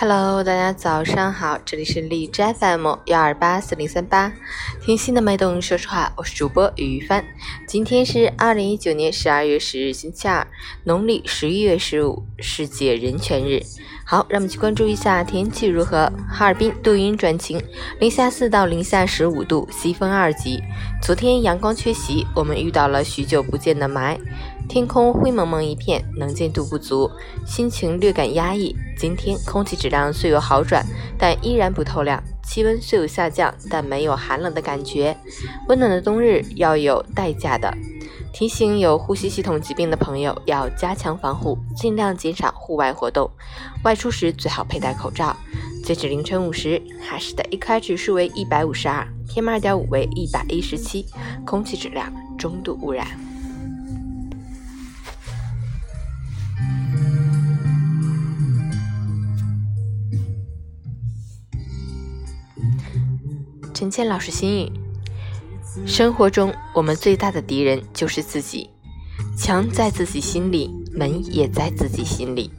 Hello，大家早上好，这里是荔枝 FM 幺二八四零三八，听心的脉动。说实话，我是主播于帆。今天是二零一九年十二月十日，星期二，农历十一月十五，世界人权日。好，让我们去关注一下天气如何。哈尔滨多云转晴，零下四到零下十五度，西风二级。昨天阳光缺席，我们遇到了许久不见的霾。天空灰蒙蒙一片，能见度不足，心情略感压抑。今天空气质量虽有好转，但依然不透亮。气温虽有下降，但没有寒冷的感觉。温暖的冬日要有代价的。提醒有呼吸系统疾病的朋友要加强防护，尽量减少户外活动。外出时最好佩戴口罩。截止凌晨五时，海市的 AQI 指数为一百五十二，PM 二点五为一百一十七，空气质量中度污染。陈倩老师心语：生活中，我们最大的敌人就是自己。墙在自己心里，门也在自己心里。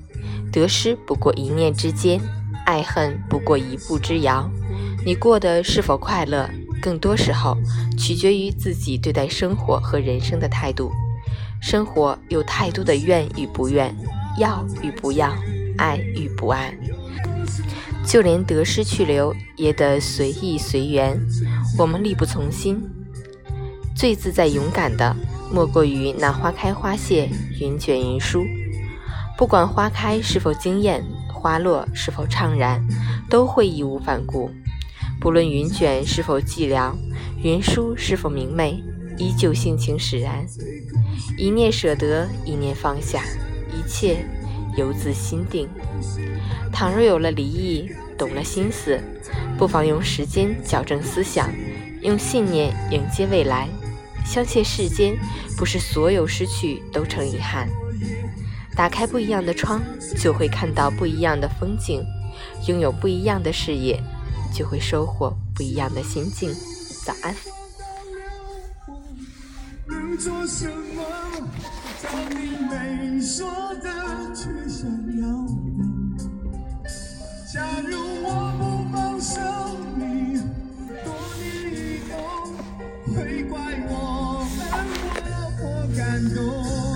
得失不过一念之间，爱恨不过一步之遥。你过得是否快乐，更多时候取决于自己对待生活和人生的态度。生活有太多的愿与不愿，要与不要，爱与不爱。就连得失去留也得随意随缘，我们力不从心。最自在勇敢的，莫过于那花开花谢，云卷云舒。不管花开是否惊艳，花落是否怅然，都会义无反顾。不论云卷是否寂寥，云舒是否明媚，依旧性情使然。一念舍得，一念放下，一切由自心定。倘若有了离异，懂了心思，不妨用时间矫正思想，用信念迎接未来。相信世间不是所有失去都成遗憾。打开不一样的窗，就会看到不一样的风景；拥有不一样的视野，就会收获不一样的心境。早安。怪我恨我或感动。